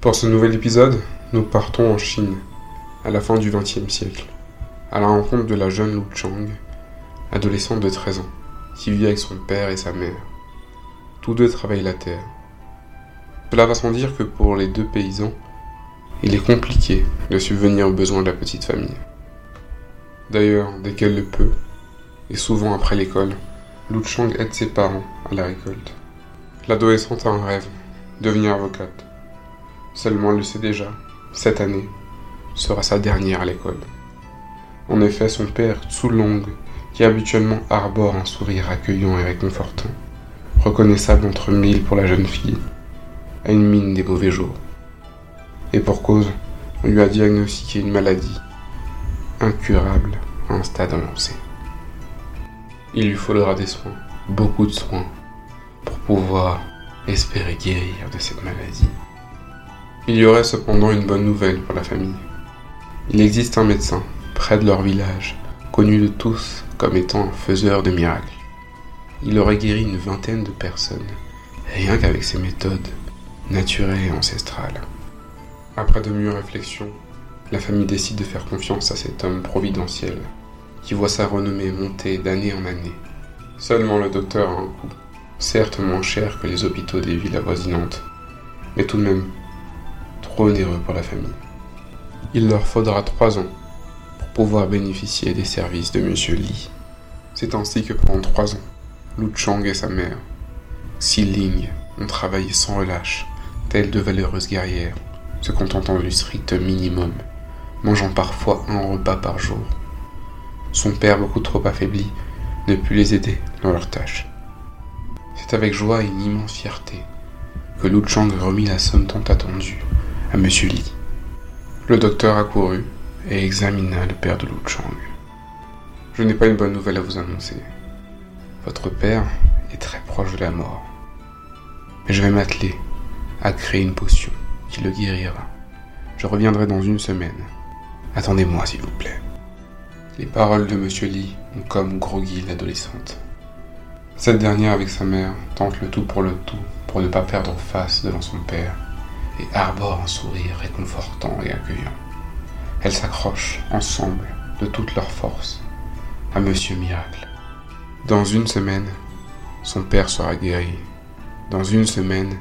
Pour ce nouvel épisode, nous partons en Chine, à la fin du XXe siècle, à la rencontre de la jeune Lu Chang, adolescente de 13 ans, qui vit avec son père et sa mère. Tous deux travaillent la terre. Cela va sans dire que pour les deux paysans, il est compliqué de subvenir aux besoins de la petite famille. D'ailleurs, dès qu'elle le peut, et souvent après l'école, Lu Chang aide ses parents à la récolte. L'adolescente a un rêve, devenir avocate. Seulement elle le sait déjà, cette année sera sa dernière à l'école. En effet, son père, Long, qui habituellement arbore un sourire accueillant et réconfortant, reconnaissable entre mille pour la jeune fille, a une mine des mauvais jours. Et pour cause, on lui a diagnostiqué une maladie incurable à un stade avancé. Il lui faudra des soins, beaucoup de soins, pour pouvoir espérer guérir de cette maladie. Il y aurait cependant une bonne nouvelle pour la famille. Il existe un médecin, près de leur village, connu de tous comme étant un faiseur de miracles. Il aurait guéri une vingtaine de personnes, rien qu'avec ses méthodes naturelles et ancestrales. Après de mûres réflexions, la famille décide de faire confiance à cet homme providentiel, qui voit sa renommée monter d'année en année. Seulement le docteur a un coût, certes moins cher que les hôpitaux des villes avoisinantes, mais tout de même trop onéreux pour la famille. Il leur faudra trois ans pour pouvoir bénéficier des services de Monsieur Li. C'est ainsi que pendant trois ans, Lu Chang et sa mère, Xi Ling, ont travaillé sans relâche, telles de valeureuses guerrières, se contentant du strict minimum, mangeant parfois un repas par jour. Son père, beaucoup trop affaibli, ne put les aider dans leurs tâches. C'est avec joie et une immense fierté que Lu Chang remit la somme tant attendue à Monsieur Li. Le docteur accourut et examina le père de Lu Chang. Je n'ai pas une bonne nouvelle à vous annoncer. Votre père est très proche de la mort. Mais je vais m'atteler à créer une potion qui le guérira. Je reviendrai dans une semaine. Attendez-moi, s'il vous plaît. Les paroles de Monsieur Lee ont comme groggy l'adolescente. Cette dernière, avec sa mère, tente le tout pour le tout pour ne pas perdre face devant son père et un sourire réconfortant et accueillant. Elles s'accrochent ensemble de toute leur force à Monsieur Miracle. Dans une semaine, son père sera guéri. Dans une semaine,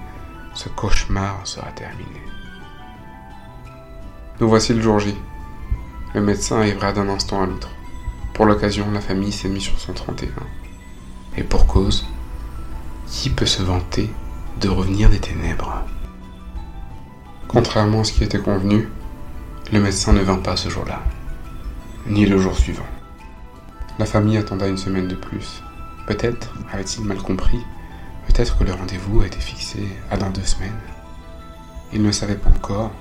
ce cauchemar sera terminé. Nous voici le jour J. Le médecin arrivera d'un instant à l'autre. Pour l'occasion, la famille s'est mise sur son 31. Et pour cause, qui peut se vanter de revenir des ténèbres? Contrairement à ce qui était convenu, le médecin ne vint pas ce jour-là, ni le jour suivant. La famille attenda une semaine de plus. Peut-être avait-il mal compris, peut-être que le rendez-vous a été fixé à dans deux semaines. Il ne savait pas encore,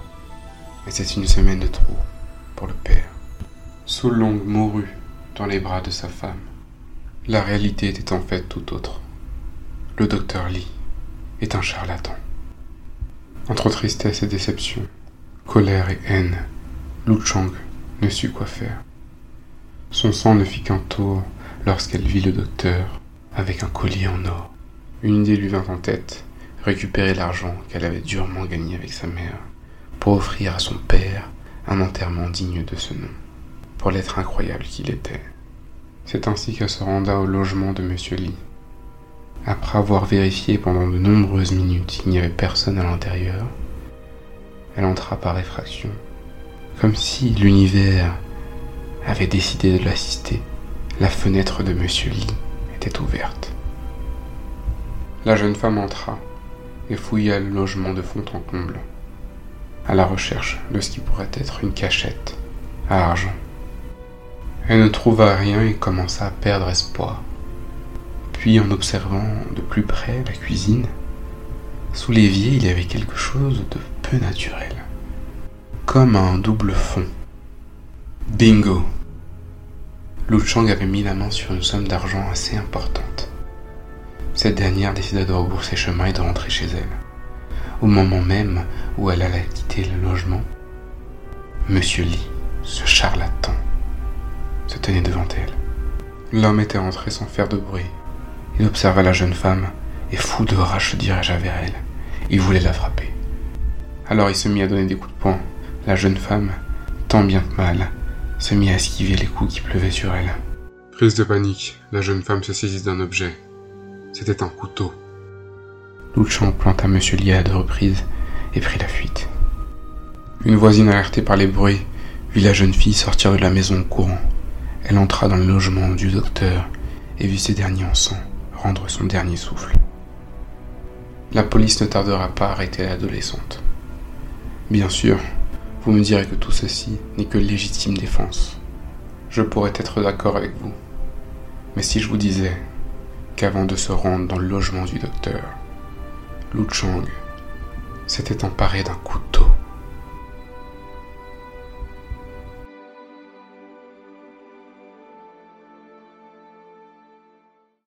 mais c'est une semaine de trop pour le père. Soulong mourut dans les bras de sa femme. La réalité était en fait tout autre. Le docteur Lee est un charlatan. Entre tristesse et déception, colère et haine, Lu Chang ne sut quoi faire. Son sang ne fit qu'un tour lorsqu'elle vit le docteur avec un collier en or. Une idée lui vint en tête, récupérer l'argent qu'elle avait durement gagné avec sa mère, pour offrir à son père un enterrement digne de ce nom, pour l'être incroyable qu'il était. C'est ainsi qu'elle se renda au logement de Monsieur Lee, après avoir vérifié pendant de nombreuses minutes qu'il n'y avait personne à l'intérieur, elle entra par effraction, comme si l'univers avait décidé de l'assister. La fenêtre de Monsieur Lee était ouverte. La jeune femme entra et fouilla le logement de fond en comble, à la recherche de ce qui pourrait être une cachette à argent. Elle ne trouva rien et commença à perdre espoir. Puis en observant de plus près la cuisine, sous l'évier il y avait quelque chose de peu naturel, comme un double fond. Bingo Lu Chang avait mis la main sur une somme d'argent assez importante. Cette dernière décida de rebourser chemin et de rentrer chez elle. Au moment même où elle allait quitter le logement, Monsieur Lee, ce charlatan, se tenait devant elle. L'homme était rentré sans faire de bruit, il observa la jeune femme et fou de rage se dirigea vers elle. Il voulait la frapper. Alors il se mit à donner des coups de poing. La jeune femme, tant bien que mal, se mit à esquiver les coups qui pleuvaient sur elle. Prise de panique, la jeune femme se saisit d'un objet. C'était un couteau. Chang planta Monsieur Li à deux reprises et prit la fuite. Une voisine alertée par les bruits vit la jeune fille sortir de la maison courant. Elle entra dans le logement du docteur et vit ces derniers en sang rendre son dernier souffle. La police ne tardera pas à arrêter l'adolescente. Bien sûr, vous me direz que tout ceci n'est que légitime défense. Je pourrais être d'accord avec vous. Mais si je vous disais qu'avant de se rendre dans le logement du docteur, Lu Chang s'était emparé d'un couteau.